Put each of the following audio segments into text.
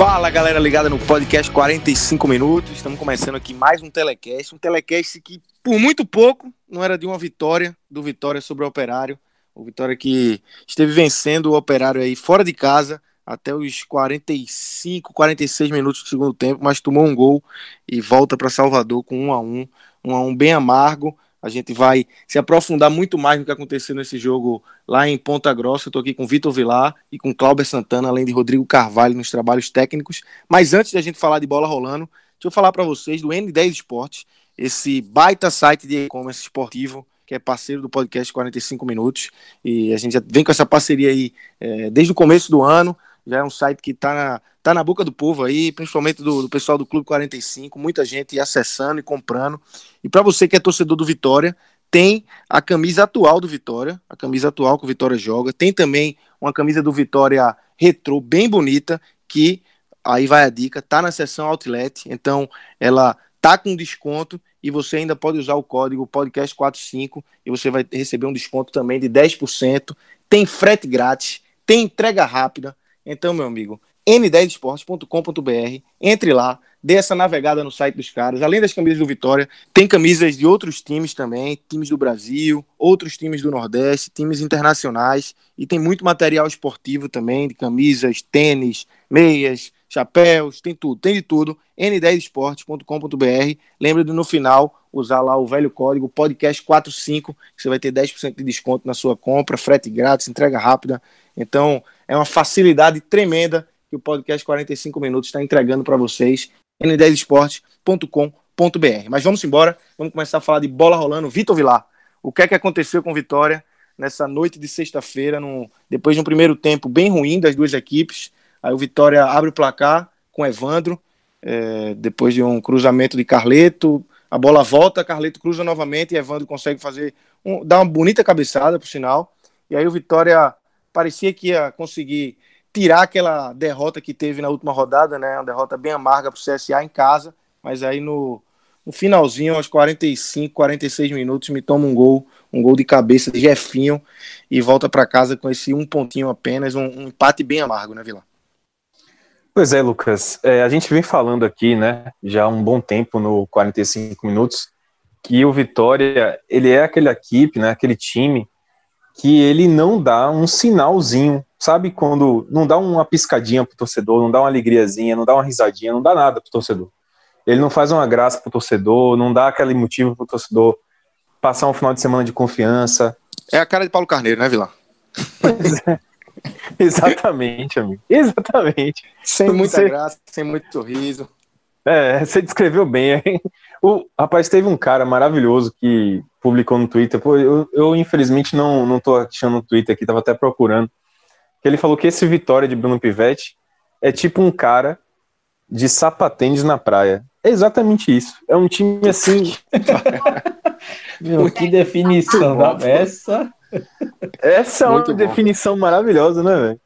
Fala galera ligada no podcast 45 minutos. Estamos começando aqui mais um telecast. Um telecast que, por muito pouco, não era de uma vitória do Vitória sobre o Operário. O Vitória que esteve vencendo o Operário aí fora de casa até os 45, 46 minutos do segundo tempo, mas tomou um gol e volta para Salvador com um a um, um a um bem amargo. A gente vai se aprofundar muito mais no que aconteceu nesse jogo lá em Ponta Grossa. Eu estou aqui com Vitor Vilar e com Cláudio Santana, além de Rodrigo Carvalho nos trabalhos técnicos. Mas antes de a gente falar de bola rolando, deixa eu falar para vocês do N10 Esportes, esse baita site de e-commerce esportivo que é parceiro do podcast 45 Minutos. E a gente já vem com essa parceria aí é, desde o começo do ano já é um site que está na, tá na boca do povo aí, principalmente do, do, pessoal do Clube 45, muita gente acessando e comprando. E para você que é torcedor do Vitória, tem a camisa atual do Vitória, a camisa atual que o Vitória joga, tem também uma camisa do Vitória retrô, bem bonita, que aí vai a dica, tá na seção Outlet, então ela tá com desconto e você ainda pode usar o código podcast45 e você vai receber um desconto também de 10%, tem frete grátis, tem entrega rápida, então, meu amigo, n10esportes.com.br, entre lá, dê essa navegada no site dos caras. Além das camisas do Vitória, tem camisas de outros times também, times do Brasil, outros times do Nordeste, times internacionais, e tem muito material esportivo também, de camisas, tênis, meias, chapéus, tem tudo, tem de tudo. n10esportes.com.br. Lembra de no final usar lá o velho código podcast45, que você vai ter 10% de desconto na sua compra, frete grátis, entrega rápida. Então, é uma facilidade tremenda que o podcast 45 minutos está entregando para vocês. n10esportes.com.br. Mas vamos embora, vamos começar a falar de bola rolando. Vitor Vilar, o que é que aconteceu com Vitória nessa noite de sexta-feira, depois de um primeiro tempo bem ruim das duas equipes? Aí o Vitória abre o placar com Evandro, é, depois de um cruzamento de Carleto, a bola volta, Carleto cruza novamente e Evandro consegue fazer um, dar uma bonita cabeçada, por sinal. E aí o Vitória parecia que ia conseguir tirar aquela derrota que teve na última rodada, né? Uma derrota bem amarga para o CSA em casa, mas aí no, no finalzinho, aos 45, 46 minutos, me toma um gol, um gol de cabeça de Jefinho e volta para casa com esse um pontinho apenas, um, um, empate bem amargo, né, Vila? Pois é, Lucas. É, a gente vem falando aqui, né, já há um bom tempo no 45 minutos, que o Vitória, ele é aquela equipe, né, aquele time que ele não dá um sinalzinho, sabe? Quando não dá uma piscadinha pro torcedor, não dá uma alegriazinha, não dá uma risadinha, não dá nada pro torcedor. Ele não faz uma graça pro torcedor, não dá aquele motivo pro torcedor passar um final de semana de confiança. É a cara de Paulo Carneiro, né, Vila? É. Exatamente, amigo. Exatamente. Sem muita você... graça, sem muito sorriso. É, você descreveu bem. Hein? O rapaz teve um cara maravilhoso que publicou no Twitter. Pô, eu, eu infelizmente não, não tô achando no Twitter aqui, tava até procurando. Que ele falou que esse Vitória de Bruno Pivetti é tipo um cara de sapatênis na praia. É exatamente isso. É um time assim. Meu, que definição da essa. Essa é uma Muito definição bom. maravilhosa, né, velho?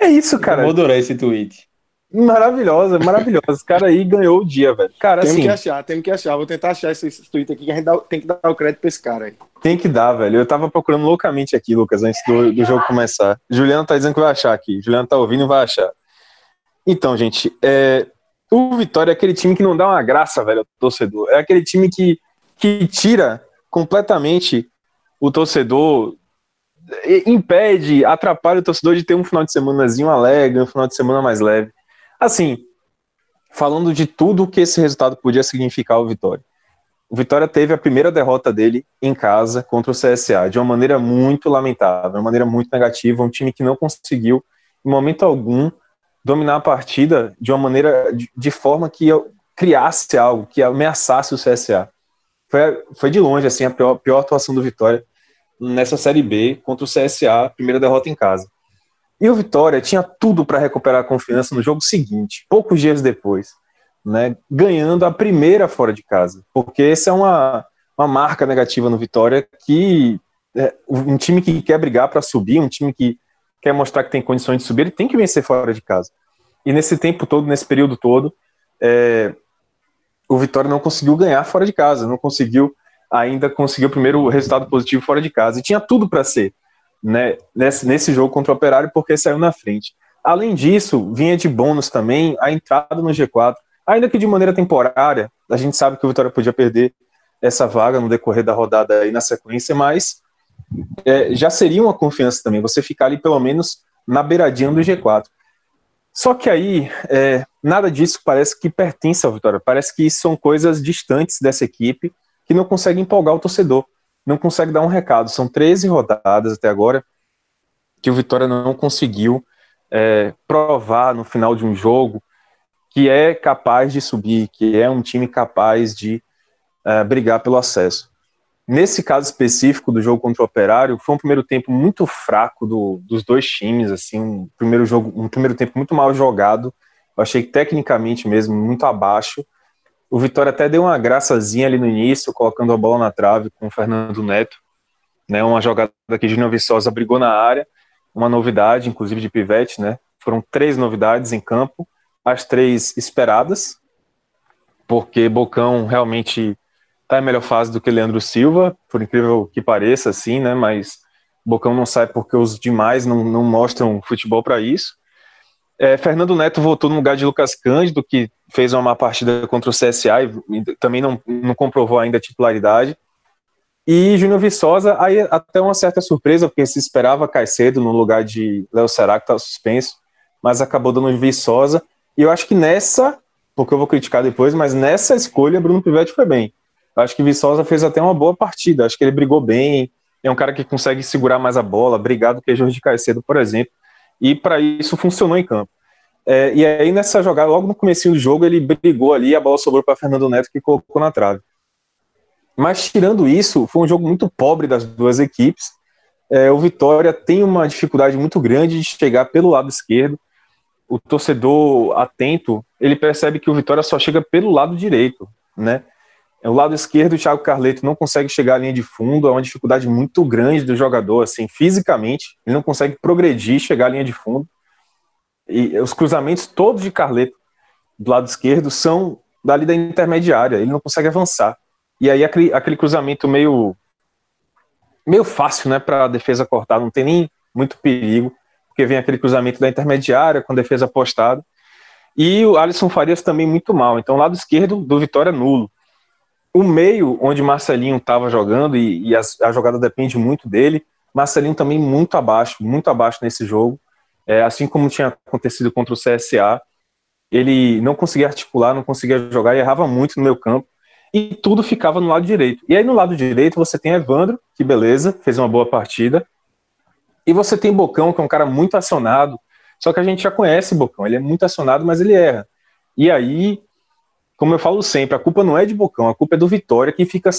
É isso, cara. Eu adorei esse tweet. Maravilhosa, maravilhosa. Esse cara aí ganhou o dia, velho. Cara, temos assim, que achar, temos que achar. Vou tentar achar esse, esse tweet aqui que a gente dá, tem que dar o crédito pra esse cara aí. Tem que dar, velho. Eu tava procurando loucamente aqui, Lucas, antes do, do jogo começar. Juliano tá dizendo que vai achar aqui. Juliano tá ouvindo e vai achar. Então, gente, é... o Vitória é aquele time que não dá uma graça, velho, ao torcedor. É aquele time que, que tira completamente o torcedor impede, atrapalha o torcedor de ter um final de semanazinho alegre, um final de semana mais leve. Assim, falando de tudo que esse resultado podia significar ao Vitória. o Vitória teve a primeira derrota dele em casa contra o CSA, de uma maneira muito lamentável, de uma maneira muito negativa, um time que não conseguiu, em momento algum, dominar a partida de uma maneira, de, de forma que criasse algo, que ameaçasse o CSA. Foi, foi de longe, assim, a pior, pior atuação do Vitória nessa Série B contra o CSA, primeira derrota em casa. E o Vitória tinha tudo para recuperar a confiança no jogo seguinte, poucos dias depois né, ganhando a primeira fora de casa, porque essa é uma, uma marca negativa no Vitória que é, um time que quer brigar para subir, um time que quer mostrar que tem condições de subir, ele tem que vencer fora de casa. E nesse tempo todo, nesse período todo, é, o Vitória não conseguiu ganhar fora de casa, não conseguiu ainda conseguir o primeiro resultado positivo fora de casa. E tinha tudo para ser né, nesse, nesse jogo contra o Operário, porque saiu na frente. Além disso, vinha de bônus também a entrada no G4 Ainda que de maneira temporária, a gente sabe que o Vitória podia perder essa vaga no decorrer da rodada aí na sequência, mas é, já seria uma confiança também, você ficar ali pelo menos na beiradinha do G4. Só que aí, é, nada disso parece que pertence ao Vitória, parece que são coisas distantes dessa equipe que não consegue empolgar o torcedor, não consegue dar um recado. São 13 rodadas até agora que o Vitória não conseguiu é, provar no final de um jogo que é capaz de subir, que é um time capaz de uh, brigar pelo acesso. Nesse caso específico do jogo contra o Operário, foi um primeiro tempo muito fraco do, dos dois times, assim, um primeiro jogo, um primeiro tempo muito mal jogado. Eu achei tecnicamente mesmo muito abaixo. O Vitória até deu uma graçazinha ali no início, colocando a bola na trave com o Fernando Neto, né? Uma jogada que Júnior Viçosa brigou na área, uma novidade, inclusive de pivete, né? Foram três novidades em campo as três esperadas, porque Bocão realmente está em melhor fase do que Leandro Silva, por incrível que pareça, assim, né? Mas Bocão não sai porque os demais não, não mostram futebol para isso. É, Fernando Neto voltou no lugar de Lucas Cândido, que fez uma má partida contra o CSA e também não, não comprovou ainda a titularidade. E Júnior Viçosa, aí até uma certa surpresa, porque se esperava Caicedo no lugar de Léo Será, que estava suspenso, mas acabou dando Viçosa. E eu acho que nessa, porque eu vou criticar depois, mas nessa escolha, Bruno Pivetti foi bem. Eu acho que Viçosa fez até uma boa partida. Acho que ele brigou bem. É um cara que consegue segurar mais a bola, brigar do que Jorge Caicedo, por exemplo. E para isso funcionou em campo. É, e aí nessa jogada, logo no começo do jogo, ele brigou ali, a bola sobrou para Fernando Neto que colocou na trave. Mas tirando isso, foi um jogo muito pobre das duas equipes. É, o Vitória tem uma dificuldade muito grande de chegar pelo lado esquerdo o torcedor atento, ele percebe que o Vitória só chega pelo lado direito, né? O lado esquerdo, o Thiago Carleto não consegue chegar à linha de fundo, é uma dificuldade muito grande do jogador, assim, fisicamente, ele não consegue progredir, chegar à linha de fundo. E os cruzamentos todos de Carleto do lado esquerdo são dali da intermediária, ele não consegue avançar. E aí aquele, aquele cruzamento meio meio fácil, né, para a defesa cortar, não tem nem muito perigo porque vem aquele cruzamento da intermediária com defesa postada. E o Alisson Farias também muito mal. Então, lado esquerdo do Vitória nulo. O meio, onde Marcelinho estava jogando, e, e a, a, jogada depende muito dele, Marcelinho também muito abaixo, muito abaixo nesse jogo. É, assim como tinha acontecido contra o CSA, ele não conseguia articular, não conseguia jogar e errava muito no meu campo. E tudo ficava no lado direito. E aí no lado direito você tem Evandro, que beleza, fez uma boa partida. E você tem Bocão, que é um cara muito acionado, só que a gente já conhece Bocão, ele é muito acionado, mas ele erra. E aí, como eu falo sempre, a culpa não é de Bocão, a culpa é do Vitória, que fica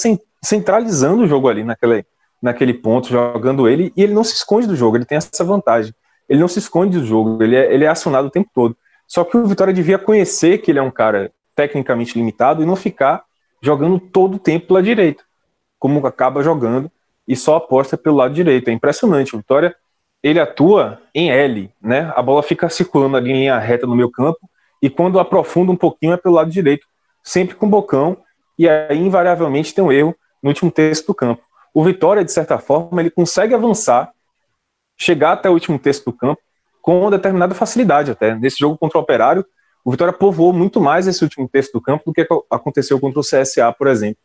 centralizando o jogo ali naquele, naquele ponto, jogando ele, e ele não se esconde do jogo, ele tem essa vantagem. Ele não se esconde do jogo, ele é, ele é acionado o tempo todo. Só que o Vitória devia conhecer que ele é um cara tecnicamente limitado e não ficar jogando todo o tempo pela direita, como acaba jogando e só aposta pelo lado direito. É impressionante. O Vitória ele atua em L, né? A bola fica circulando ali em linha reta no meu campo e quando aprofunda um pouquinho é pelo lado direito, sempre com bocão e aí invariavelmente tem um erro no último terço do campo. O Vitória, de certa forma, ele consegue avançar, chegar até o último terço do campo com determinada facilidade até. Nesse jogo contra o Operário, o Vitória povoou muito mais esse último terço do campo do que aconteceu contra o CSA, por exemplo.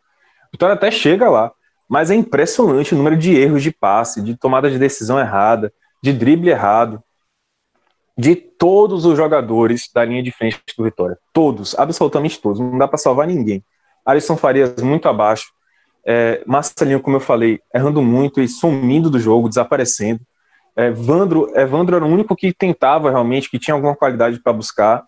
O Vitória até chega lá, mas é impressionante o número de erros de passe, de tomada de decisão errada, de drible errado, de todos os jogadores da linha de frente do Vitória. Todos, absolutamente todos. Não dá para salvar ninguém. Alisson Farias muito abaixo. É, Marcelinho, como eu falei, errando muito e sumindo do jogo, desaparecendo. É, Vandro, Evandro era o único que tentava realmente, que tinha alguma qualidade para buscar,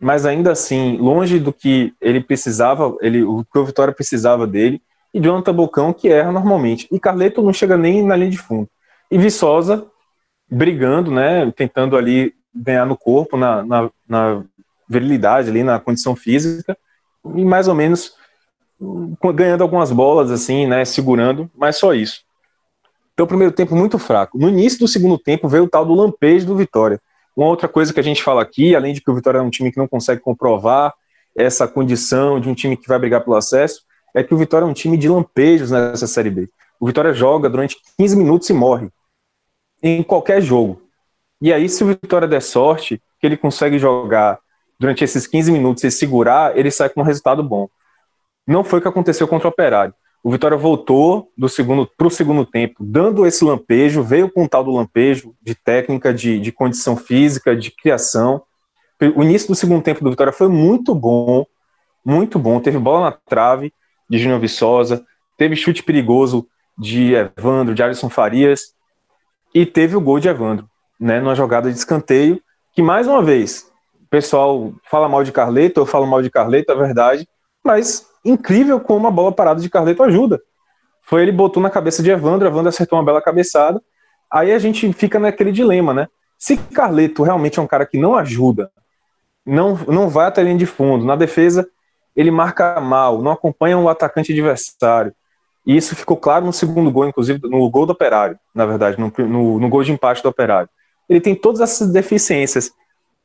mas ainda assim, longe do que ele precisava, ele, o que o Vitória precisava dele, e Jonathan Bocão, que erra normalmente. E Carleto não chega nem na linha de fundo. E Viçosa brigando, né, tentando ali ganhar no corpo, na, na, na virilidade ali, na condição física, e mais ou menos ganhando algumas bolas, assim, né, segurando, mas só isso. Então, primeiro tempo muito fraco. No início do segundo tempo veio o tal do lampejo do Vitória. Uma outra coisa que a gente fala aqui, além de que o Vitória é um time que não consegue comprovar essa condição de um time que vai brigar pelo acesso, é que o Vitória é um time de lampejos nessa Série B. O Vitória joga durante 15 minutos e morre. Em qualquer jogo. E aí, se o Vitória der sorte, que ele consegue jogar durante esses 15 minutos e segurar, ele sai com um resultado bom. Não foi o que aconteceu contra o Operário. O Vitória voltou do segundo para o segundo tempo, dando esse lampejo, veio com o tal do lampejo de técnica, de, de condição física, de criação. O início do segundo tempo do Vitória foi muito bom, muito bom. Teve bola na trave de Júnior Viçosa, teve chute perigoso de Evandro, de Alisson Farias, e teve o gol de Evandro, né, numa jogada de escanteio, que mais uma vez, o pessoal fala mal de Carleto, eu falo mal de Carleto, é verdade, mas incrível como a bola parada de Carleto ajuda. Foi ele botou na cabeça de Evandro, Evandro acertou uma bela cabeçada. Aí a gente fica naquele dilema, né? Se Carleto realmente é um cara que não ajuda, não, não vai até a linha de fundo, na defesa ele marca mal, não acompanha o atacante adversário. E isso ficou claro no segundo gol, inclusive no gol do Operário, na verdade, no, no, no gol de empate do Operário. Ele tem todas essas deficiências,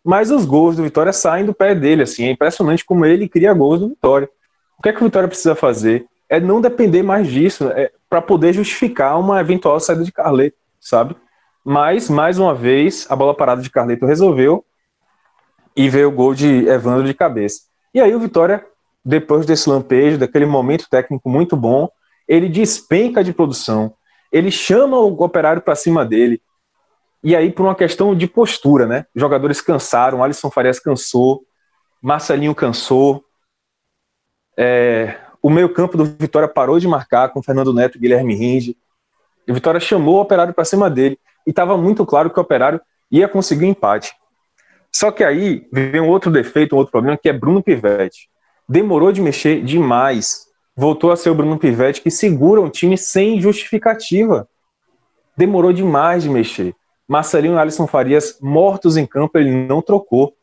mas os gols do Vitória saem do pé dele, assim, é impressionante como ele cria gols do Vitória. O que é que o Vitória precisa fazer? É não depender mais disso, é, para poder justificar uma eventual saída de Carleto, sabe? Mas, mais uma vez, a bola parada de Carleto resolveu e veio o gol de Evandro de cabeça. E aí o Vitória, depois desse lampejo, daquele momento técnico muito bom, ele despenca de produção, ele chama o operário para cima dele, e aí por uma questão de postura, né? Os jogadores cansaram, Alisson Farias cansou, Marcelinho cansou, é, o meio-campo do Vitória parou de marcar com Fernando Neto e Guilherme Rinde. E o Vitória chamou o Operário para cima dele. E estava muito claro que o Operário ia conseguir um empate. Só que aí vem um outro defeito, um outro problema, que é Bruno Pivetti. Demorou de mexer demais. Voltou a ser o Bruno Pivetti que segura um time sem justificativa. Demorou demais de mexer. Marcelinho e Alisson Farias mortos em campo, ele não trocou.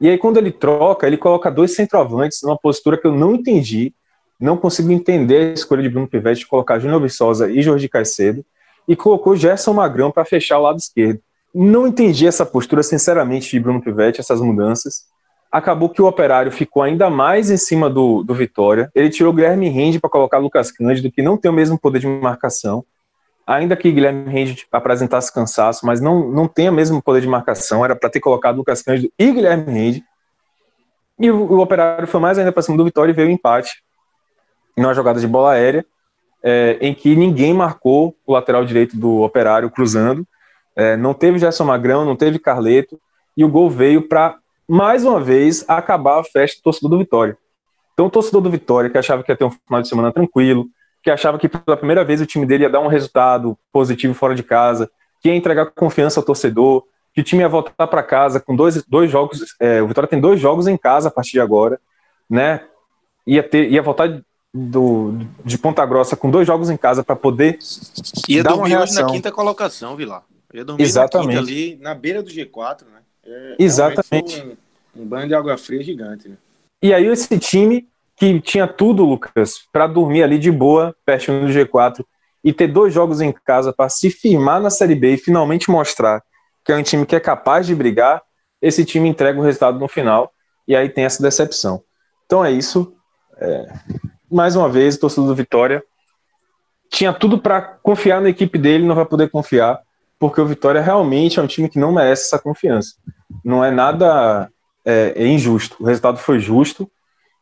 E aí, quando ele troca, ele coloca dois centroavantes numa postura que eu não entendi, não consigo entender a escolha de Bruno Pivetti de colocar Júnior Viçosa e Jorge Caicedo, e colocou Gerson Magrão para fechar o lado esquerdo. Não entendi essa postura, sinceramente, de Bruno Pivetti, essas mudanças. Acabou que o Operário ficou ainda mais em cima do, do Vitória. Ele tirou Guilherme Rende para colocar Lucas Cândido, que não tem o mesmo poder de marcação ainda que Guilherme Rende apresentasse cansaço, mas não, não tem o mesmo poder de marcação, era para ter colocado Lucas Cândido e Guilherme Rende. E o, o Operário foi mais ainda para cima do Vitória e veio o empate numa jogada de bola aérea, é, em que ninguém marcou o lateral direito do Operário cruzando. É, não teve Gerson Magrão, não teve Carleto, e o gol veio para, mais uma vez, acabar a festa do torcedor do Vitória. Então, o torcedor do Vitória, que achava que ia ter um final de semana tranquilo, que achava que pela primeira vez o time dele ia dar um resultado positivo fora de casa, que ia entregar confiança ao torcedor, que o time ia voltar para casa com dois, dois jogos. É, o Vitória tem dois jogos em casa a partir de agora, né? Ia, ter, ia voltar do, de Ponta Grossa com dois jogos em casa para poder. Ia dar dormir uma hoje na quinta colocação, Vilar. Ia dormir Exatamente. na quinta ali, na beira do G4, né? É, Exatamente. Um, um banho de água fria gigante, né? E aí esse time que tinha tudo, Lucas, para dormir ali de boa, pertinho do G4, e ter dois jogos em casa para se firmar na Série B e finalmente mostrar que é um time que é capaz de brigar, esse time entrega o resultado no final, e aí tem essa decepção. Então é isso. É... Mais uma vez, o torcedor do Vitória tinha tudo para confiar na equipe dele, não vai poder confiar, porque o Vitória realmente é um time que não merece essa confiança. Não é nada é, é injusto. O resultado foi justo,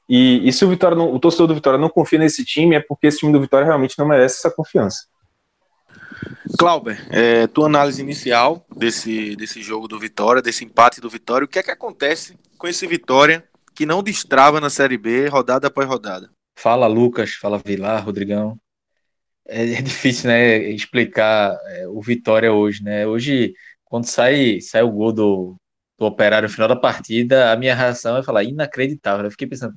e, e se o, Vitória não, o torcedor do Vitória não confia nesse time, é porque esse time do Vitória realmente não merece essa confiança. Clauber, é, tua análise inicial desse, desse jogo do Vitória, desse empate do Vitória, o que é que acontece com esse Vitória que não destrava na Série B rodada após rodada? Fala Lucas, fala Vilar, Rodrigão. É, é difícil, né, explicar é, o Vitória hoje, né? Hoje, quando sai, sai o gol do, do Operário no final da partida, a minha reação é falar inacreditável. Eu fiquei pensando,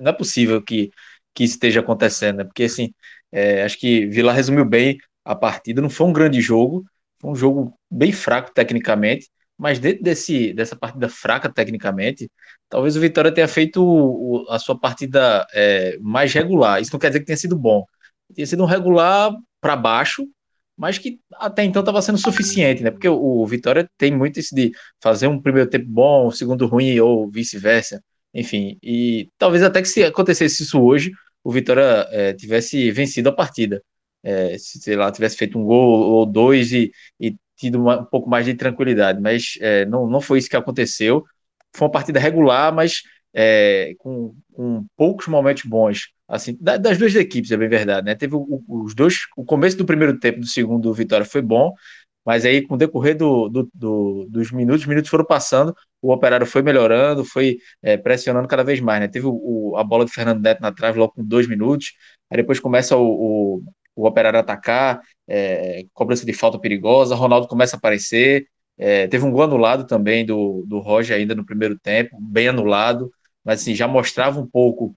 não é possível que, que esteja acontecendo, né? Porque assim, é, acho que Vilar resumiu bem a partida. Não foi um grande jogo, foi um jogo bem fraco tecnicamente, mas dentro desse, dessa partida fraca tecnicamente, talvez o Vitória tenha feito o, a sua partida é, mais regular. Isso não quer dizer que tenha sido bom. Tinha sido um regular para baixo, mas que até então estava sendo suficiente, né? Porque o, Vitória tem muito isso de fazer um primeiro tempo bom, um segundo ruim ou vice-versa. Enfim, e talvez até que se acontecesse isso hoje, o Vitória é, tivesse vencido a partida. É, se, sei lá, tivesse feito um gol ou dois e, e tido uma, um pouco mais de tranquilidade, mas é, não, não foi isso que aconteceu. Foi uma partida regular, mas é, com, com, poucos momentos bons, assim, das duas equipes, é bem verdade, né? Teve os dois, o começo do primeiro tempo do segundo do Vitória foi bom, mas aí com o decorrer do, do, do, dos minutos, os minutos foram passando, o Operário foi melhorando, foi é, pressionando cada vez mais, né? Teve o, a bola do Fernando Neto na trave logo com dois minutos, aí depois começa o, o Operário atacar, é, cobrança de falta perigosa, Ronaldo começa a aparecer, é, teve um gol anulado também do, do Roger ainda no primeiro tempo, bem anulado, mas assim, já mostrava um pouco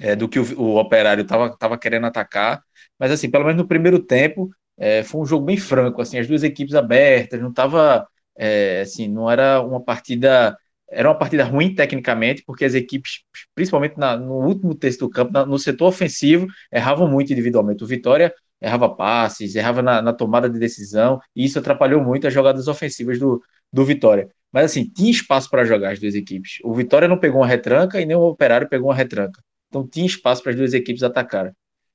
é, do que o, o Operário estava tava querendo atacar, mas assim, pelo menos no primeiro tempo, é, foi um jogo bem franco, assim, as duas equipes abertas, não estava, é, assim, não era uma partida era uma partida ruim tecnicamente, porque as equipes, principalmente na, no último terço do campo, na, no setor ofensivo, erravam muito individualmente. O Vitória errava passes, errava na, na, tomada de decisão, e isso atrapalhou muito as jogadas ofensivas do, do Vitória. Mas assim, tinha espaço para jogar as duas equipes. O Vitória não pegou uma retranca e nem o Operário pegou uma retranca. Então tinha espaço para as duas equipes atacarem.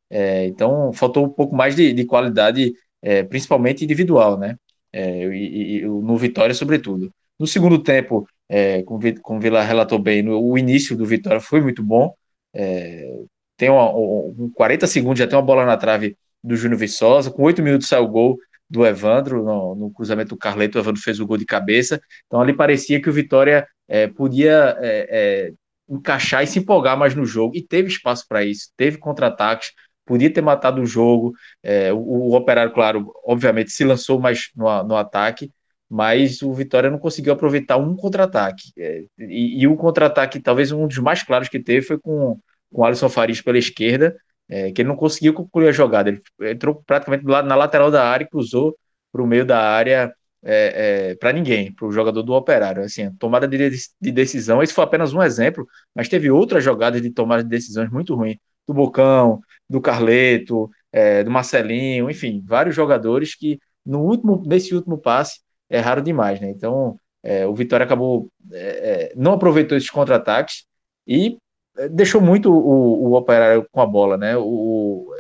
É, então faltou um pouco mais de, de qualidade, é, principalmente individual, né? É, e, e, no Vitória, sobretudo. No segundo tempo, é, como, como o Vila relatou bem, no, o início do Vitória foi muito bom. É, tem uma, um, 40 segundos, já tem uma bola na trave do Júnior Viçosa. Com 8 minutos saiu o gol do Evandro, no, no, cruzamento do Carleto, o Evandro fez o gol de cabeça. Então ali parecia que o Vitória é, podia é, é, encaixar e se empolgar mais no jogo. E teve espaço para isso, teve contra-ataques, podia ter matado o jogo. É, o, o, Operário, claro, obviamente se lançou mais no, no ataque, mas o Vitória não conseguiu aproveitar um contra-ataque. É, e, e o contra-ataque, talvez um dos mais claros que teve, foi com, com o Alisson Faris pela esquerda, é, que ele não conseguiu concluir a jogada. Ele entrou praticamente na lateral da área e cruzou para o meio da área é, é, para ninguém, para o jogador do Operário. Assim, tomada de, de, decisão, esse foi apenas um exemplo, mas teve outras jogadas de tomada de decisões muito ruins, do Bocão, do Carleto, é, do Marcelinho, enfim, vários jogadores que no último, nesse último passe raro demais, né? Então, é, o Vitória acabou é, é não aproveitou esses contra-ataques e deixou muito o, o Operário com a bola, né? O,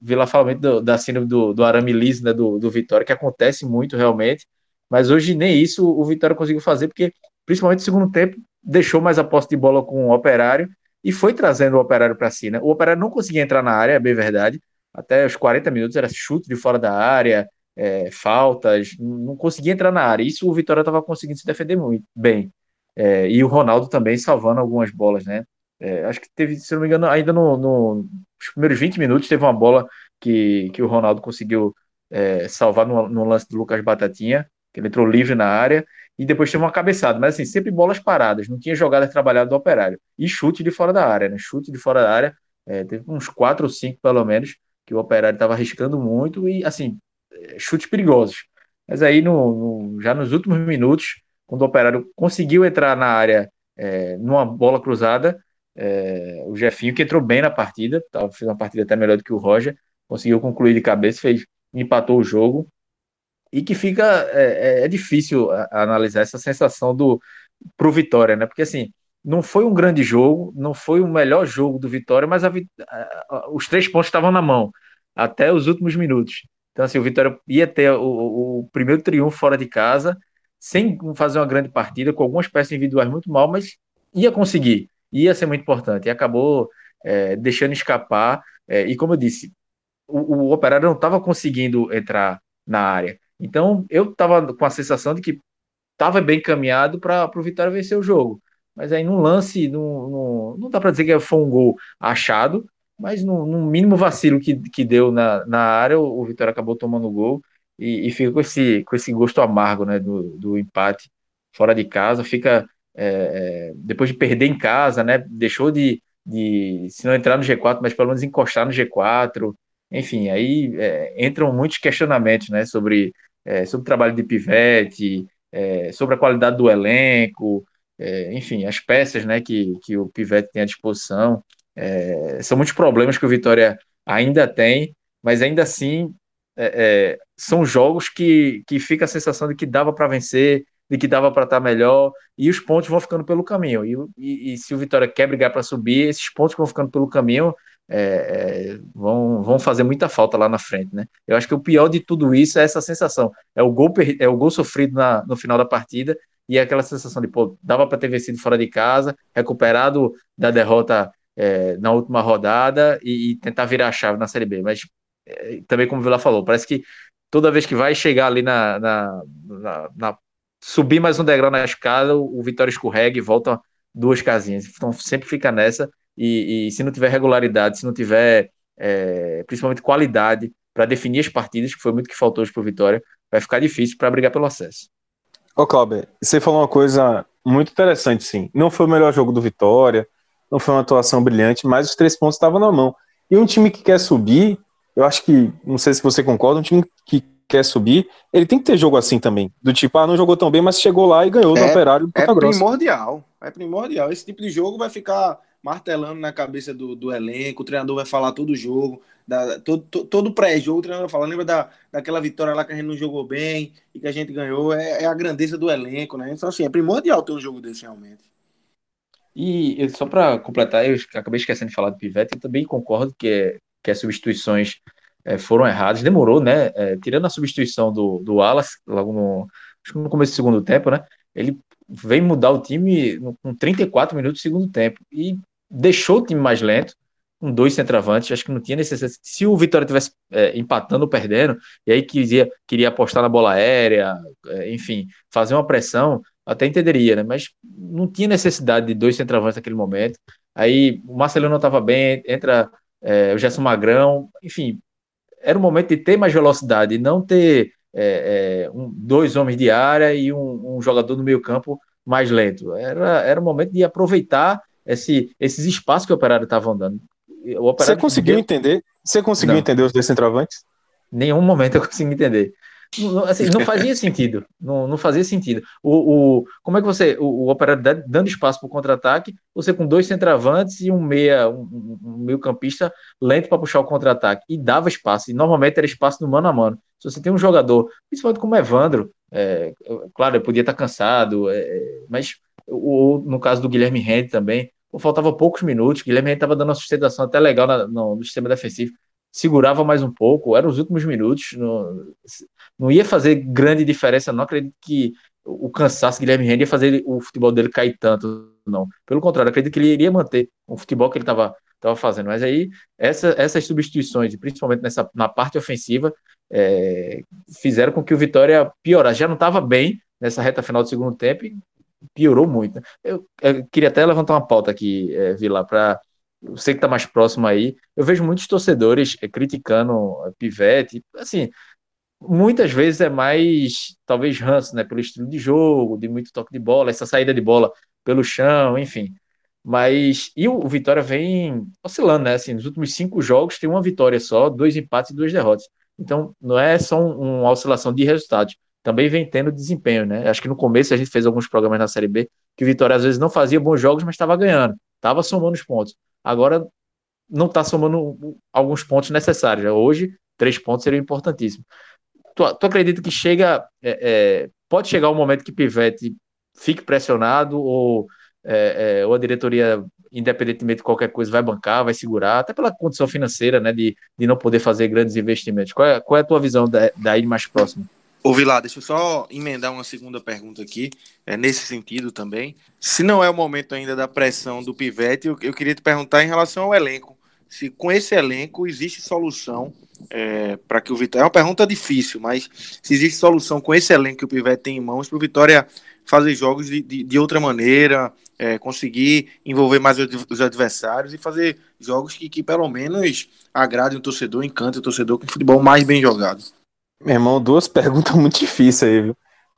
Vila fala muito do, da síndrome do, do arame liso, né, do, do Vitória, que acontece muito realmente, mas hoje nem isso o Vitória conseguiu fazer, porque principalmente no segundo tempo deixou mais a posse de bola com o Operário e foi trazendo o Operário para si, né? O Operário não conseguia entrar na área, é bem verdade, até os 40 minutos era chute de fora da área, é, faltas, não conseguia entrar na área. Isso o Vitória estava conseguindo se defender muito bem. É, e o Ronaldo também salvando algumas bolas, né? É, acho que teve, se não me engano, ainda no, no, nos primeiros 20 minutos teve uma bola que, que o Ronaldo conseguiu é, salvar no, no, lance do Lucas Batatinha, que ele entrou livre na área, e depois teve uma cabeçada, mas assim, sempre bolas paradas, não tinha jogada trabalhada do operário. E chute de fora da área, né? Chute de fora da área, é, teve uns 4 ou 5 pelo menos, que o operário estava arriscando muito, e assim, chutes perigosos. Mas aí, no, no, já nos últimos minutos, quando o Operário conseguiu entrar na área é, numa bola cruzada, é, o Jefinho, que entrou bem na partida, tá, fez uma partida até melhor do que o Roger, conseguiu concluir de cabeça, fez, empatou o jogo, e que fica, é, é, é difícil analisar essa sensação do pro Vitória, né? Porque assim, não foi um grande jogo, não foi o melhor jogo do Vitória, mas a, a, os três pontos estavam na mão até os últimos minutos. Então, assim, o Vitória ia ter o, o, primeiro triunfo fora de casa, sem fazer uma grande partida, com algumas peças individuais muito mal, mas ia conseguir, ia ser muito importante. E acabou é, deixando escapar. É, e como eu disse, o, o Operário não estava conseguindo entrar na área. Então, eu estava com a sensação de que estava bem caminhado para o Vitória vencer o jogo. mas aí num lance, não não dá para dizer que foi um gol achado, mas no, no, mínimo vacilo que, que deu na, na área, o, o Vitória acabou tomando o gol e, e, fica com esse, com esse gosto amargo né, do, do empate fora de casa, fica é, é depois de perder em casa, né, deixou de, de, se não entrar no G4, mas pelo menos encostar no G4, enfim, aí é, entram muitos questionamentos né, sobre, é, sobre o trabalho de Pivete, é, sobre a qualidade do elenco, é, enfim, as peças né, que, que o Pivete tem à disposição. É, são muitos problemas que o Vitória ainda tem, mas ainda assim é, são jogos que, que fica a sensação de que dava para vencer, de que dava para estar tá melhor, e os pontos vão ficando pelo caminho. E, e, e se o Vitória quer brigar para subir, esses pontos que vão ficando pelo caminho é, é, vão, vão fazer muita falta lá na frente, né? Eu acho que o pior de tudo isso é essa sensação. É o gol, é o gol sofrido na, no final da partida e é aquela sensação de, pô, dava para ter vencido fora de casa, recuperado da derrota é, na última rodada e, e, tentar virar a chave na Série B. Mas é, também, como o Vila falou, parece que toda vez que vai chegar ali na, na, na, na subir mais um degrau na escada, o Vitória escorrega e volta duas casinhas. Então sempre fica nessa. E, e se não tiver regularidade, se não tiver é, principalmente qualidade para definir as partidas, que foi muito que faltou hoje para o Vitória, vai ficar difícil para brigar pelo acesso. Ô, Cláudio, você falou uma coisa muito interessante, sim. Não foi o melhor jogo do Vitória, não foi uma atuação brilhante, mas os três pontos estavam na mão. E um time que quer subir, eu acho que, não sei se você concorda, um time que quer subir, ele tem que ter jogo assim também. Do tipo, ah, não jogou tão bem, mas chegou lá e ganhou é, do Operário do É primordial, é primordial. Esse tipo de jogo vai ficar martelando na cabeça do, do elenco, o treinador vai falar todo o jogo, da, todo, todo pré-jogo o treinador vai falar, lembra da, daquela vitória lá que a gente não jogou bem e que a gente ganhou, é, é a grandeza do elenco, né? Então, assim, é primordial ter um jogo desse realmente. E só para completar, eu acabei esquecendo de falar do Pivete, eu também concordo que, é, que as substituições é, foram erradas. Demorou, né? É, tirando a substituição do, do Wallace, logo no, acho que no começo do segundo tempo, né? Ele vem mudar o time com 34 minutos do segundo tempo e deixou o time mais lento, com dois centroavantes. Acho que não tinha necessidade. Se o Vitória tivesse é, empatando ou perdendo, e aí queria, queria apostar na bola aérea, é, enfim, fazer uma pressão, até entenderia, né? Mas não tinha necessidade de dois centroavantes naquele momento. Aí o Marcelino não estava bem, entra é, o Gerson Magrão, enfim, era o momento de ter mais velocidade não ter é, é, um, dois homens de área e um, um, jogador no meio campo mais lento. Era, era o momento de aproveitar esse, esses espaços que o Operário estava andando. Você conseguiu entender? Você conseguiu não. entender os dois centroavantes? Nenhum momento eu consegui entender. Não, assim, não fazia sentido. Não, não fazia sentido. O, o, como é que você. O, o operário dando espaço para o contra-ataque, você com dois centravantes e um meia, um, um meio-campista lento para puxar o contra-ataque. E dava espaço. E normalmente era espaço no mano a mano. Se você tem um jogador, principalmente como Evandro, é, claro, ele podia estar cansado, é, mas o, no caso do Guilherme Rende também, faltava poucos minutos. Guilherme estava dando uma sustentação até legal na, no, no sistema defensivo segurava mais um pouco, eram os últimos minutos, não, não ia fazer grande diferença, não acredito que o cansaço Guilherme Rende ia fazer o futebol dele cair tanto, não. Pelo contrário, acredito que ele iria manter o futebol que ele estava tava fazendo. Mas aí, essa, essas substituições, principalmente nessa, na parte ofensiva, é, fizeram com que o Vitória piorasse. Já não estava bem nessa reta final do segundo tempo e piorou muito. Né? Eu, eu, queria até levantar uma pauta aqui, é, Vila, para você que está mais próximo aí, eu vejo muitos torcedores é, criticando Pivete, assim, muitas vezes é mais, talvez, ranço, né, pelo estilo de jogo, de muito toque de bola, essa saída de bola pelo chão, enfim. Mas, e o Vitória vem oscilando, né, assim, nos últimos cinco jogos tem uma vitória só, dois empates e duas derrotas. Então, não é só um, uma oscilação de resultados, também vem tendo desempenho, né? Acho que no começo a gente fez alguns programas na Série B que o Vitória às vezes não fazia bons jogos, mas estava ganhando, estava somando os pontos. Agora não está somando alguns pontos necessários. Hoje, três pontos seriam importantíssimos. Tu, tu acredita que chega, é, é, pode chegar um momento que Pivete fique pressionado ou, é, é, ou a diretoria, independentemente de qualquer coisa, vai bancar, vai segurar, até pela condição financeira, né, de, de não poder fazer grandes investimentos. Qual é, qual é a tua visão da, daí mais próximo? Ô Vilar, deixa eu só emendar uma segunda pergunta aqui, é, nesse sentido também. Se não é o momento ainda da pressão do Pivete, eu, eu queria te perguntar em relação ao elenco. se com esse elenco existe solução é, para que o Vitória. É uma pergunta difícil, mas se existe solução com esse elenco que o Pivete tem em mãos para o Vitória fazer jogos de, de, de outra maneira, é, conseguir envolver mais os adversários e fazer jogos que, que pelo menos agradem o torcedor, encantem o torcedor com futebol mais bem jogado. Meu irmão, duas perguntas muito difíceis aí, viu?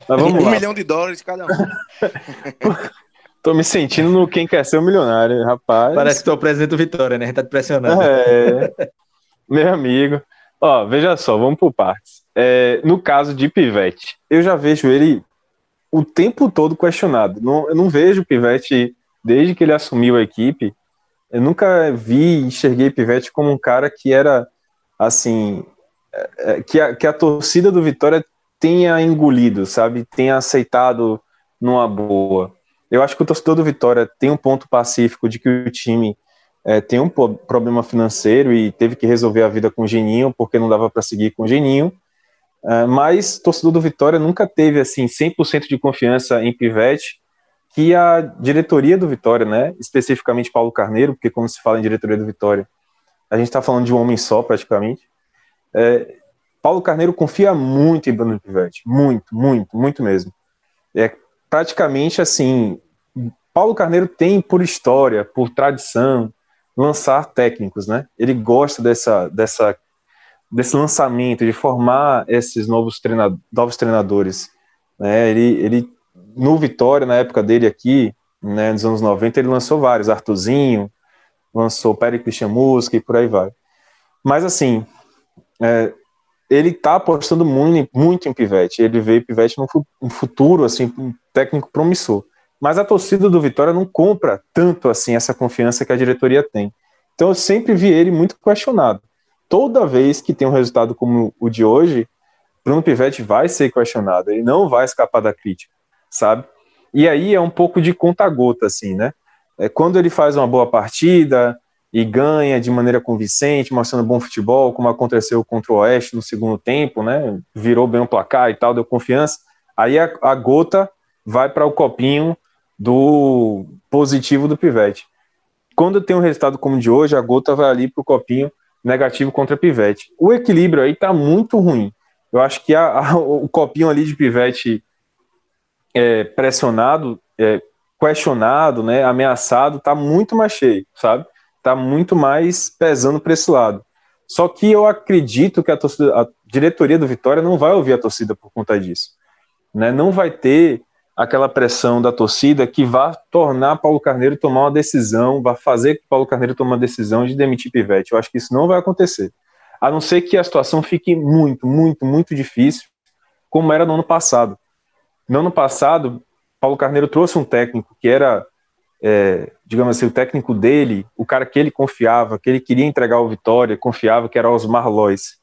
Mas vamos um lá. milhão de dólares cada um. Tô me sentindo no quem quer ser o um milionário, rapaz. Parece que tô presidente do Vitória, né? A gente tá te pressionando. É, meu amigo. Ó, veja só, vamos por partes. É, no caso de Pivete, eu já vejo ele o tempo todo questionado. Não, eu não vejo o Pivete, desde que ele assumiu a equipe, eu nunca vi, enxerguei Pivete como um cara que era, assim, é, é, que, a, que a torcida do Vitória tenha engolido, sabe? Tenha aceitado numa boa. Eu acho que o torcedor do Vitória tem um ponto pacífico de que o time é, tem um problema financeiro e teve que resolver a vida com o Geninho, porque não dava para seguir com o Geninho. É, mas torcedor do Vitória nunca teve assim 100% de confiança em Pivete, que a diretoria do Vitória, né, especificamente Paulo Carneiro, porque quando se fala em diretoria do Vitória, a gente está falando de um homem só praticamente. É, Paulo Carneiro confia muito em Bruno Pivete, muito, muito, muito mesmo. É praticamente assim, Paulo Carneiro tem por história, por tradição, lançar técnicos, né? Ele gosta dessa, dessa, desse lançamento, de formar esses novos, treinadores, novos treinadores. Né? Ele, ele, no Vitória, na época dele aqui, né, nos anos 90, ele lançou vários, Artuzinho, lançou Pericles Chamusca e por aí vai. Mas assim, é, ele está apostando muito, muito em Pivete. Ele vê Pivete num futuro, assim, um técnico promissor. Mas a torcida do Vitória não compra tanto assim essa confiança que a diretoria tem. Então eu sempre vi ele muito questionado. Toda vez que tem um resultado como o de hoje, Bruno Pivetti vai ser questionado, ele não vai escapar da crítica, sabe? E aí é um pouco de conta-gota, assim, né? É quando ele faz uma boa partida e ganha de maneira convincente, mostrando bom futebol, como aconteceu contra o Oeste no segundo tempo, né? Virou bem o placar e tal, deu confiança. Aí a, a gota vai para o copinho do positivo do Pivete. Quando tem um resultado como o de hoje, a gota vai ali para o copinho negativo contra Pivete. O equilíbrio aí está muito ruim. Eu acho que a, a, o copinho ali de Pivete é, pressionado, é, questionado, né, ameaçado, está muito mais cheio, sabe? Está muito mais pesando para esse lado. Só que eu acredito que a, torcida, a diretoria do Vitória não vai ouvir a torcida por conta disso. Né? Não vai ter aquela pressão da torcida que vai tornar Paulo Carneiro tomar uma decisão, vai fazer que Paulo Carneiro tome uma decisão de demitir Pivete. Eu acho que isso não vai acontecer. A não ser que a situação fique muito, muito, muito difícil, como era no ano passado. No ano passado, Paulo Carneiro trouxe um técnico que era, é, digamos assim, o técnico dele, o cara que ele confiava, que ele queria entregar o Vitória, confiava que era Osmar Lois.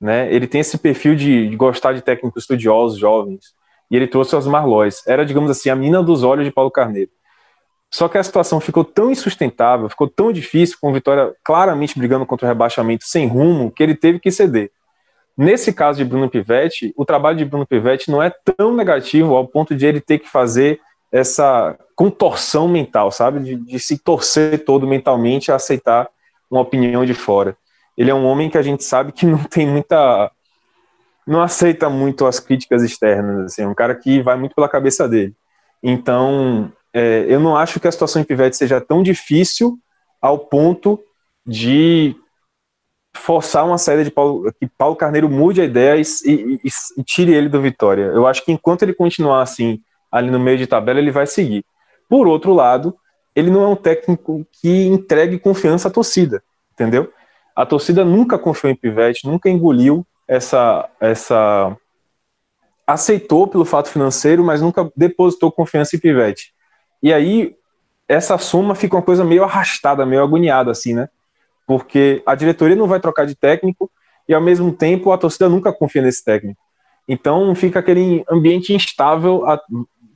Né? Ele tem esse perfil de, de gostar de técnicos estudiosos, jovens e ele trouxe os Marlóis. Era, digamos assim, a mina dos olhos de Paulo Carneiro. Só que a situação ficou tão insustentável, ficou tão difícil, com o Vitória claramente brigando contra o rebaixamento sem rumo, que ele teve que ceder. Nesse caso de Bruno Pivetti, o trabalho de Bruno Pivetti não é tão negativo ao ponto de ele ter que fazer essa contorção mental, sabe? De, de se torcer todo mentalmente a aceitar uma opinião de fora. Ele é um homem que a gente sabe que não tem muita não aceita muito as críticas externas, assim, é um cara que vai muito pela cabeça dele. Então, é, eu não acho que a situação em Pivete seja tão difícil ao ponto de forçar uma saída de Paulo, que Paulo Carneiro mude a ideia e, e, e, tire ele do Vitória. Eu acho que enquanto ele continuar assim, ali no meio de tabela, ele vai seguir. Por outro lado, ele não é um técnico que entregue confiança à torcida, entendeu? A torcida nunca confiou em Pivete, nunca engoliu essa, essa aceitou pelo fato financeiro, mas nunca depositou confiança em Pivete. E aí essa soma fica uma coisa meio arrastada, meio agoniada assim, né? Porque a diretoria não vai trocar de técnico e ao mesmo tempo a torcida nunca confia nesse técnico. Então fica aquele ambiente instável,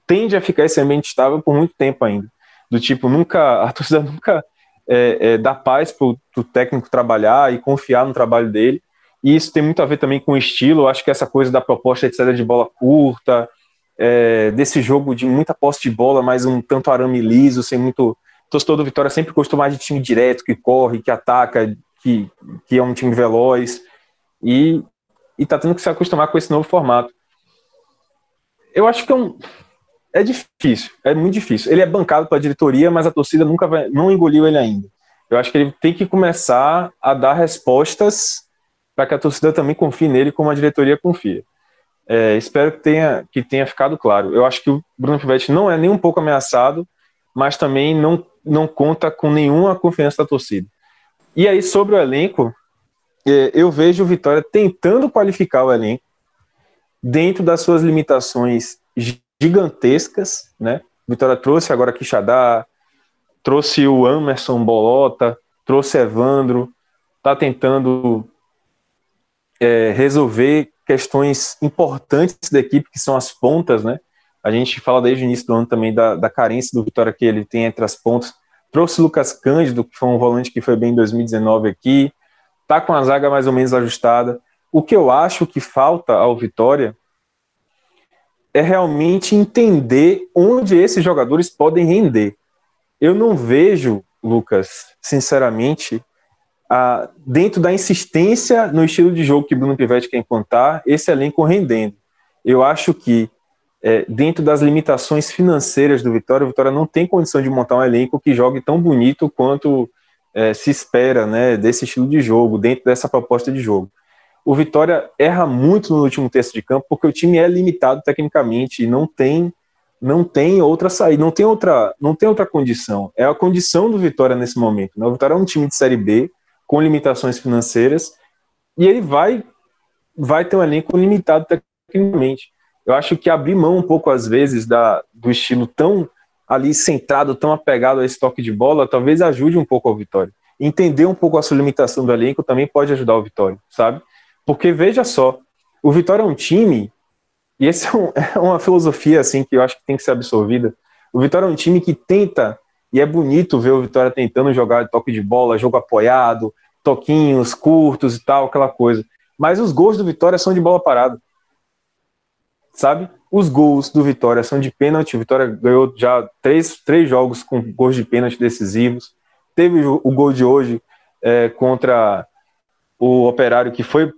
tende a ficar esse ambiente instável por muito tempo ainda. Do tipo, nunca a torcida nunca é, é, dá paz para o técnico trabalhar e confiar no trabalho dele. E isso tem muito a ver também com o estilo. Eu acho que essa coisa da proposta de saída de bola curta, é, desse jogo de muita posse de bola, mas um tanto arame liso, sem muito torcedor do Vitória sempre gostou mais de time direto, que corre, que ataca, que, que é um time veloz. E, e tá tendo que se acostumar com esse novo formato. Eu acho que é um. É difícil, é muito difícil. Ele é bancado pela diretoria, mas a torcida nunca vai, não engoliu ele ainda. Eu acho que ele tem que começar a dar respostas para que a torcida também confie nele como a diretoria confia. É, espero que tenha, que tenha ficado claro. Eu acho que o Bruno Pivetti não é nem um pouco ameaçado, mas também não, não conta com nenhuma confiança da torcida. E aí, sobre o elenco, é, eu vejo o Vitória tentando qualificar o elenco dentro das suas limitações gigantescas, né? Vitória trouxe agora Quixadá, trouxe o Emerson Bolota, trouxe Evandro, está tentando é, resolver questões importantes da equipe, que são as pontas, né? A gente fala desde o início do ano também da, da carência do Vitória que ele tem entre as pontas. Trouxe Lucas Cândido, que foi um volante que foi bem em 2019 aqui. Tá com a zaga mais ou menos ajustada. O que eu acho que falta ao Vitória é realmente entender onde esses jogadores podem render. Eu não vejo, Lucas, sinceramente, a, dentro da insistência no estilo de jogo que Bruno Pivetti quer implantar, esse elenco rendendo. Eu acho que, é, dentro das limitações financeiras do Vitória, o Vitória não tem condição de montar um elenco que jogue tão bonito quanto é, se espera né, desse estilo de jogo, dentro dessa proposta de jogo. O Vitória erra muito no último terço de campo porque o time é limitado tecnicamente e não tem não tem outra saída, não tem outra, não tem outra condição. É a condição do Vitória nesse momento. Né? O Vitória é um time de série B, com limitações financeiras, e ele vai, vai ter um elenco limitado tecnicamente. Eu acho que abrir mão um pouco, às vezes, da, do estilo tão ali centrado, tão apegado a esse toque de bola, talvez ajude um pouco ao Vitória. Entender um pouco a sua limitação do elenco também pode ajudar o Vitória, sabe? Porque veja só, o Vitória é um time, e essa é, um, é uma filosofia assim que eu acho que tem que ser absorvida. O Vitória é um time que tenta, e é bonito ver o Vitória tentando jogar toque de bola, jogo apoiado, toquinhos curtos e tal, aquela coisa. Mas os gols do Vitória são de bola parada. Sabe? Os gols do Vitória são de pênalti. O Vitória ganhou já três, três jogos com gols de pênalti decisivos. Teve o, gol de hoje é, contra o Operário, que foi,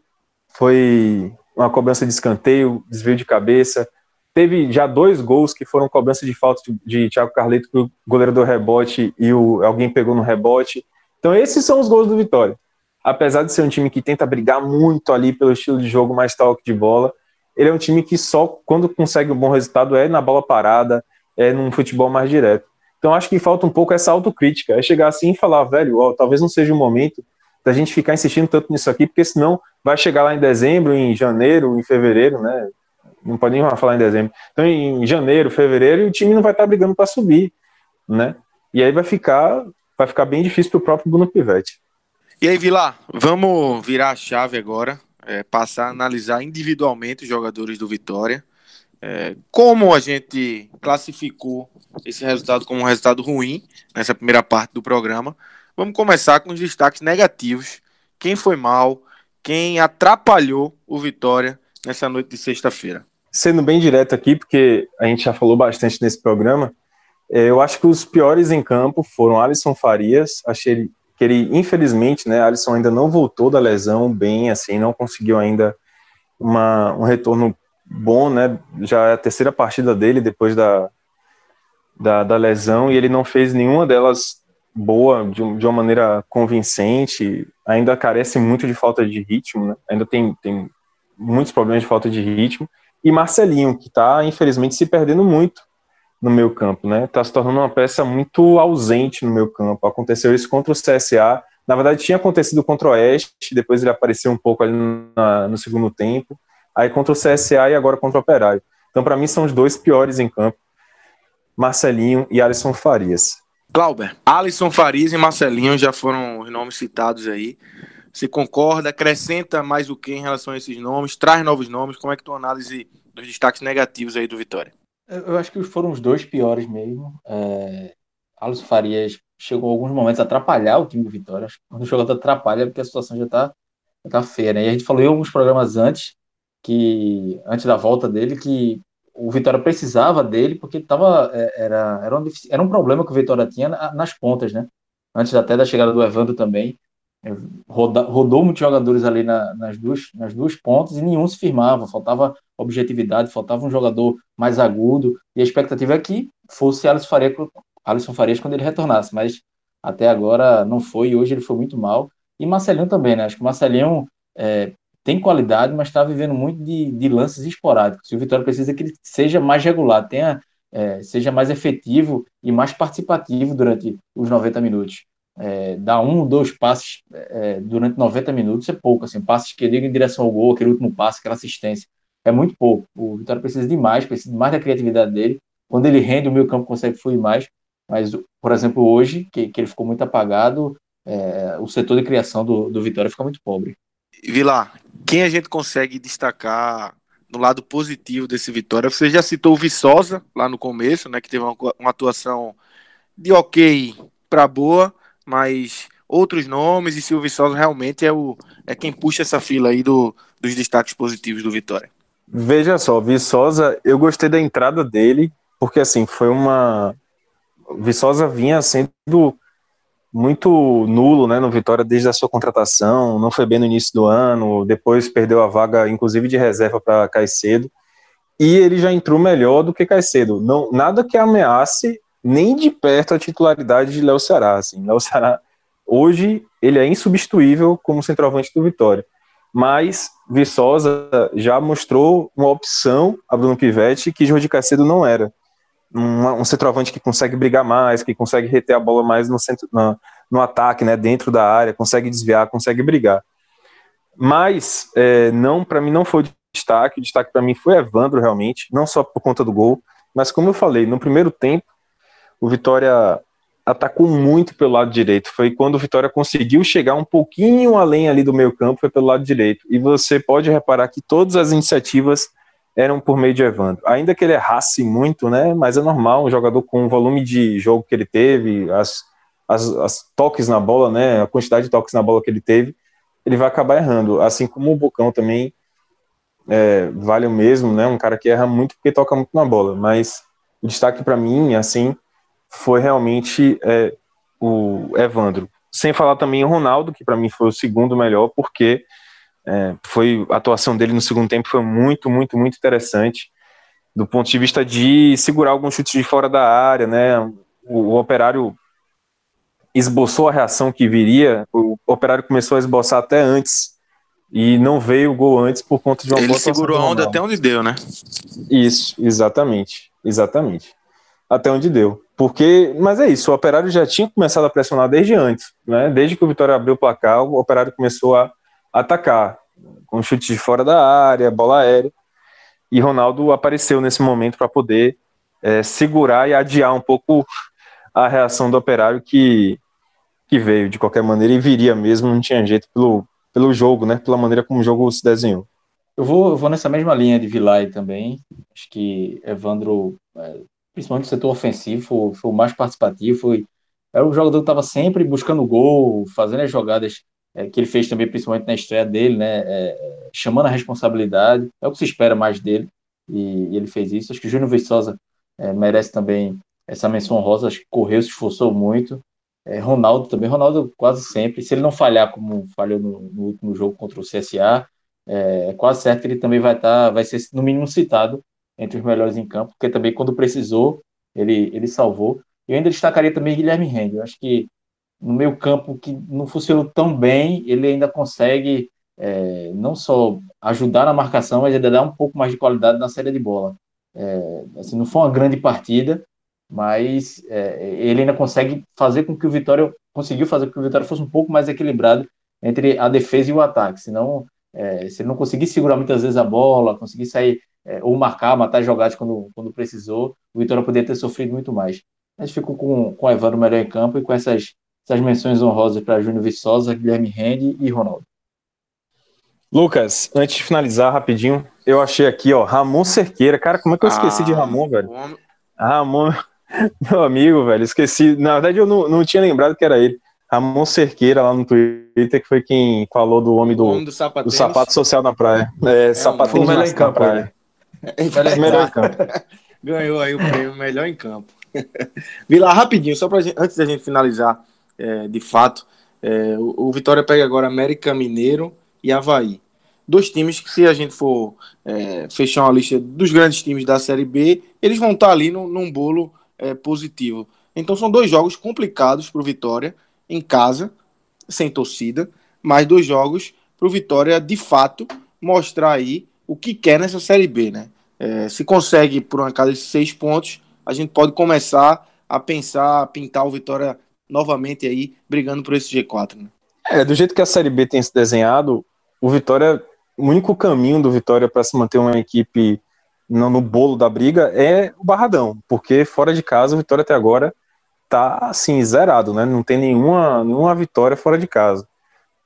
foi uma cobrança de escanteio, desvio de cabeça. Teve já dois gols que foram cobrança de falta de, Thiago Carleto, que o goleiro deu rebote e o, alguém pegou no rebote. Então, esses são os gols do Vitória. Apesar de ser um time que tenta brigar muito ali pelo estilo de jogo mais toque de bola, ele é um time que só quando consegue um bom resultado é na bola parada, é num futebol mais direto. Então, acho que falta um pouco essa autocrítica. É chegar assim e falar, velho, ó, talvez não seja o momento da gente ficar insistindo tanto nisso aqui, porque senão vai chegar lá em dezembro, em janeiro, em fevereiro, né? Não pode nem falar em dezembro. Então, em janeiro, fevereiro, e o time não vai estar brigando para subir, né? E aí vai ficar vai ficar bem difícil para o próprio Bruno Pivetti. E aí, Vila, vamos virar a chave agora, é, passar a analisar individualmente os jogadores do Vitória. É, como a gente classificou esse resultado como um resultado ruim nessa primeira parte do programa, vamos começar com os destaques negativos. Quem foi mal, quem atrapalhou o Vitória nessa noite de sexta-feira. Sendo bem direto aqui, porque a gente já falou bastante nesse programa, é, eu acho que os piores em campo foram Alisson Farias. Achei que ele, infelizmente, né, Alisson ainda não voltou da lesão bem, assim, não conseguiu ainda uma, um retorno bom, né? Já é a terceira partida dele depois da, da, da lesão e ele não fez nenhuma delas boa, de, de, uma maneira convincente. Ainda carece muito de falta de ritmo, né? Ainda tem, tem muitos problemas de falta de ritmo. E Marcelinho, que está, infelizmente, se perdendo muito no meu campo, né? Tá se tornando uma peça muito ausente no meu campo. Aconteceu isso contra o CSA. Na verdade, tinha acontecido contra o Oeste, depois ele apareceu um pouco ali na, no segundo tempo. Aí contra o CSA e agora contra o Operário. Então, para mim, são os dois piores em campo: Marcelinho e Alisson Farias. Glauber, Alisson Farias e Marcelinho já foram os nomes citados aí. Você concorda? Acrescenta mais o que em relação a esses nomes? Traz novos nomes? Como é que tu análise dos destaques negativos aí do Vitória? Eu acho que foram os dois piores mesmo. É, Alisson Farias chegou em alguns momentos a atrapalhar o time do Vitória. Quando o jogador atrapalha, é porque a situação já está tá feia, né? E a gente falou em alguns programas antes, que antes da volta dele, que o Vitória precisava dele porque tava, é, era, era, um, era um problema que o Vitória tinha nas pontas, né? Antes até da chegada do Evandro também. É, roda, rodou muitos jogadores ali na, nas, duas, nas duas pontas e nenhum se firmava, faltava objetividade, faltava um jogador mais agudo, e a expectativa é que fosse Alisson Farias, Alisson Farias quando ele retornasse, mas até agora não foi, e hoje ele foi muito mal. E Marcelinho também, né? Acho que o Marcelinho é, tem qualidade, mas está vivendo muito de, de, lances esporádicos. E o Vitória precisa que ele seja mais regular, tenha, é, seja mais efetivo e mais participativo durante os 90 minutos é, dar um, dois passes é, durante 90 minutos é pouco, assim, passes que ligam em direção ao gol, aquele último passe, aquela assistência, é muito pouco. O Vitória precisa de mais, precisa mais da criatividade dele. Quando ele rende, o meio campo consegue fluir mais, mas, por exemplo, hoje, que, que ele ficou muito apagado, é, o setor de criação do, do Vitória fica muito pobre. Vilar, quem a gente consegue destacar no lado positivo desse Vitória? Você já citou o Viçosa lá no começo, né, que teve uma, uma atuação de ok para boa, mas outros nomes e Silvio Viçosa realmente é, o, é quem puxa essa fila aí do, dos destaques positivos do Vitória. Veja só, Viçosa, eu gostei da entrada dele, porque assim, foi uma. Viçosa vinha sendo muito nulo né, no Vitória desde a sua contratação, não foi bem no início do ano, depois perdeu a vaga, inclusive de reserva para Caicedo, e ele já entrou melhor do que Caicedo. Não, nada que ameace nem de perto a titularidade de Léo Ceará. Assim. Léo Ceará, hoje, ele é insubstituível como centroavante do Vitória. Mas Viçosa já mostrou uma opção a Bruno Pivetti que Jorge Caicedo não era. Um, um centroavante que consegue brigar mais, que consegue reter a bola mais no, centro, no, ataque, né, dentro da área, consegue desviar, consegue brigar. Mas é, não, para mim não foi destaque. O destaque para mim foi Evandro realmente, não só por conta do gol, mas como eu falei, no primeiro tempo o Vitória atacou muito pelo lado direito. Foi quando o Vitória conseguiu chegar um pouquinho além ali do meio campo, foi pelo lado direito. E você pode reparar que todas as iniciativas eram por meio de Evandro. Ainda que ele errasse muito, né? Mas é normal, um jogador com o volume de jogo que ele teve, as, as, as, toques na bola, né? A quantidade de toques na bola que ele teve, ele vai acabar errando. Assim como o Bocão também é, vale o mesmo, né? Um cara que erra muito porque toca muito na bola. Mas o destaque para mim, assim, foi realmente é, o Evandro. Sem falar também o Ronaldo, que para mim foi o segundo melhor, porque é, foi a atuação dele no segundo tempo foi muito, muito, muito interessante do ponto de vista de segurar alguns chutes de fora da área, né? O, o operário esboçou a reação que viria, o operário começou a esboçar até antes e não veio o gol antes por conta de uma Ele boa segurou a onda até onde deu, né? Isso, exatamente, exatamente. Até onde deu. Porque, mas é isso, o Operário já tinha começado a pressionar desde antes, né? Desde que o Vitória abriu o placar, o Operário começou a atacar, com chute de fora da área, bola aérea. E Ronaldo apareceu nesse momento para poder é, segurar e adiar um pouco a reação do Operário que, que veio de qualquer maneira e viria mesmo, não tinha jeito pelo, pelo jogo, né? Pela maneira como o jogo se desenhou. Eu vou, eu vou nessa mesma linha de Vilay também. Acho que Evandro é, principalmente o setor ofensivo, foi, foi o mais participativo, foi, era o jogador que estava sempre buscando gol, fazendo as jogadas é, que ele fez também, principalmente na estreia dele, né, é, chamando a responsabilidade, é o que se espera mais dele, e, e ele fez isso. Acho que o Júnior Viçosa é, merece também essa menção rosa, acho que correu, se esforçou muito. É, Ronaldo também, Ronaldo quase sempre, se ele não falhar como falhou no, no último jogo contra o CSA, é, é quase certo que ele também vai estar, tá, vai ser no mínimo citado entre os melhores em campo, porque também quando precisou, ele, ele salvou. Eu ainda destacaria também Guilherme Rende. Eu acho que no meio campo que não funcionou tão bem, ele ainda consegue é, não só ajudar na marcação, mas ainda dar um pouco mais de qualidade na série de bola. É, assim, não foi uma grande partida, mas é, ele ainda consegue fazer com que o Vitória conseguiu fazer com que o Vitória fosse um pouco mais equilibrado entre a defesa e o ataque. Senão, é, se ele não conseguir segurar muitas vezes a bola, conseguir sair é, ou marcar, matar jogadas quando, quando precisou, o Vitória poderia ter sofrido muito mais. Mas ficou com, com o Evandro melhor em campo e com essas, essas menções honrosas para Júnior Viçosa, Guilherme Rende e Ronaldo. Lucas, antes de finalizar rapidinho, eu achei aqui, ó, Ramon Cerqueira. Cara, como é que eu esqueci ah, de Ramon, velho? Homem... Ramon, meu amigo, velho, esqueci. Na verdade, eu não, não tinha lembrado que era ele. Ramon Cerqueira lá no Twitter, que foi quem falou do homem do, do, do sapato social na praia. É, é sapatinho um na praia. melhor em campo. Ganhou aí o prêmio melhor em campo. Vila, rapidinho, só pra gente, antes da gente finalizar, é, de fato, é, o, o, Vitória pega agora América Mineiro e Havaí. Dois times que, se a gente for é, fechar uma lista dos grandes times da Série B, eles vão estar ali no, num bolo é, positivo. Então são dois jogos complicados para o Vitória, em casa, sem torcida, mas dois jogos para o Vitória, de fato, mostrar aí o que quer nessa Série B, né? É, se consegue, por uma casa, esses seis pontos, a gente pode começar a pensar, a pintar o Vitória novamente aí, brigando por esse G4, né? É, do jeito que a Série B tem se desenhado, o Vitória, o único caminho do Vitória para se manter uma equipe no, no, bolo da briga é o Barradão, porque fora de casa o Vitória até agora tá assim, zerado, né? Não tem nenhuma, nenhuma vitória fora de casa.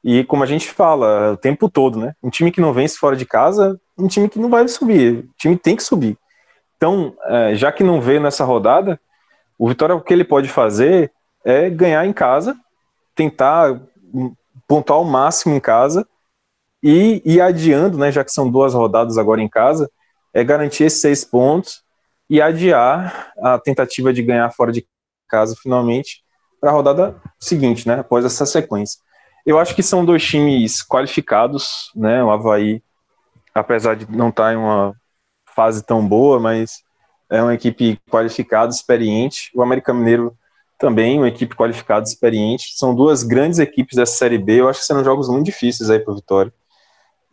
E como a gente fala o tempo todo, né? Um time que não vence fora de casa, um time que não vai subir. O time tem que subir. Então, é, já que não veio nessa rodada, o Vitória o que ele pode fazer é ganhar em casa, tentar pontuar o máximo em casa e ir adiando, né? Já que são duas rodadas agora em casa, é garantir esses seis pontos e adiar a tentativa de ganhar fora de casa finalmente para a rodada seguinte, né? Após essa sequência. Eu acho que são dois times qualificados, né? O Havaí, apesar de não estar tá em uma fase tão boa, mas é uma equipe qualificada, experiente. O América Mineiro também, uma equipe qualificada, experiente. São duas grandes equipes dessa Série B. Eu acho que serão jogos muito difíceis aí para o Vitória.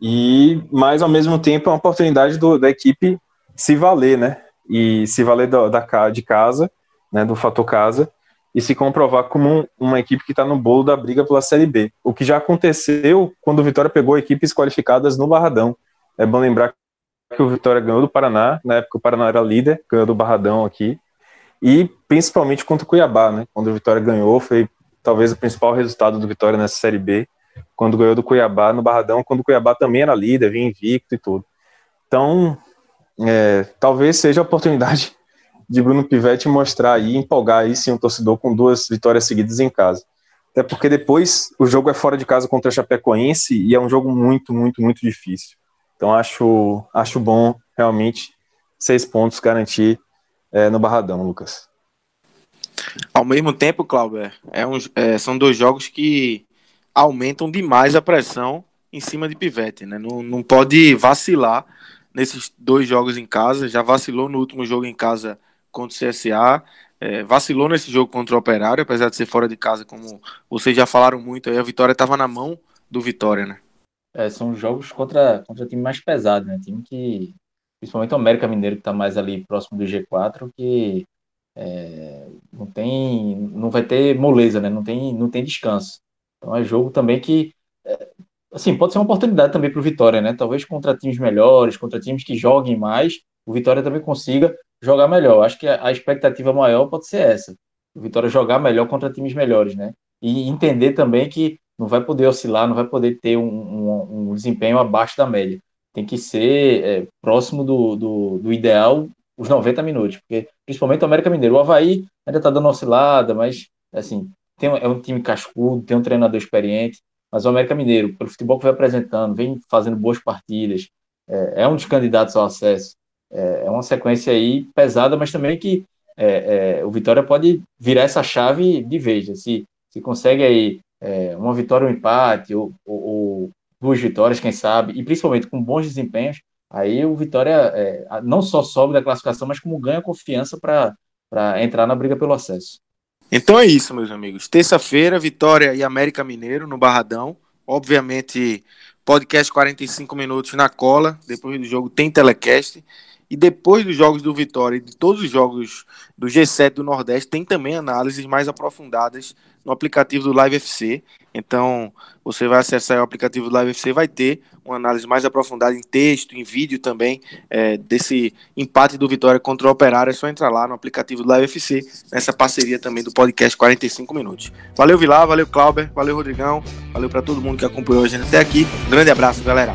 E, mas ao mesmo tempo, é uma oportunidade do, da equipe se valer, né? E se valer da, da de casa, né? Do fator casa e se comprovar como um, uma equipe que está no bolo da briga pela Série B. O que já aconteceu quando o Vitória pegou equipes qualificadas no Barradão. É bom lembrar que o Vitória ganhou do Paraná, na época o Paraná era líder, ganhou do Barradão aqui, e principalmente contra o Cuiabá, né? Quando o Vitória ganhou, foi talvez o principal resultado do Vitória nessa Série B, quando ganhou do Cuiabá no Barradão, quando o Cuiabá também era líder, vinha invicto e tudo. Então, é, talvez seja a oportunidade de Bruno Pivetti mostrar aí, empolgar aí sim o torcedor com duas vitórias seguidas em casa. Até porque depois o jogo é fora de casa contra a Chapecoense e é um jogo muito, muito, muito difícil. Então acho, acho bom realmente seis pontos garantir é, no Barradão, Lucas. Ao mesmo tempo, Cláudio, é um, é, são dois jogos que aumentam demais a pressão em cima de Pivete, né? Não, não pode vacilar nesses dois jogos em casa. Já vacilou no último jogo em casa contra o CSA. É, vacilou nesse jogo contra o Operário, apesar de ser fora de casa, como vocês já falaram muito, aí a vitória estava na mão do Vitória, né? É, são jogos contra, contra time mais pesado, né? Time que, principalmente o América Mineiro, que está mais ali próximo do G4, que é, não tem, não vai ter moleza, né? Não tem, não tem descanso. Então é jogo também que, é, assim, pode ser uma oportunidade também para o Vitória, né? Talvez contra times melhores, contra times que joguem mais, o Vitória também consiga jogar melhor. Acho que a, expectativa maior pode ser essa. O Vitória jogar melhor contra times melhores, né? E entender também que não vai poder oscilar, não vai poder ter um, um, um desempenho abaixo da média. Tem que ser é, próximo do, do, do, ideal os 90 minutos, porque principalmente o América Mineiro. O Havaí ainda está dando oscilada, mas assim, tem, é um time cascudo, tem um treinador experiente, mas o América Mineiro, pelo futebol que vem apresentando, vem fazendo boas partidas, é, é um dos candidatos ao acesso é, é uma sequência aí pesada, mas também que é, é, o Vitória pode virar essa chave de vez. Se, se consegue aí é, uma vitória, um empate, ou, ou, duas vitórias, quem sabe, e principalmente com bons desempenhos, aí o Vitória é, não só sobe da classificação, mas como ganha confiança para entrar na briga pelo acesso. Então é isso, meus amigos. Terça-feira, Vitória e América Mineiro no Barradão. Obviamente, podcast 45 minutos na cola. Depois do jogo tem telecast. E depois dos jogos do Vitória e de todos os jogos do G7 do Nordeste, tem também análises mais aprofundadas no aplicativo do Live FC. Então, você vai acessar o aplicativo do Live FC, vai ter uma análise mais aprofundada em texto, em vídeo também, é, desse empate do Vitória contra o Operário. É só entrar lá no aplicativo do Live FC, nessa parceria também do podcast 45 Minutos. Valeu, Vilar, valeu, Clauber, valeu, Rodrigão, valeu para todo mundo que acompanhou a gente até aqui. Grande abraço, galera.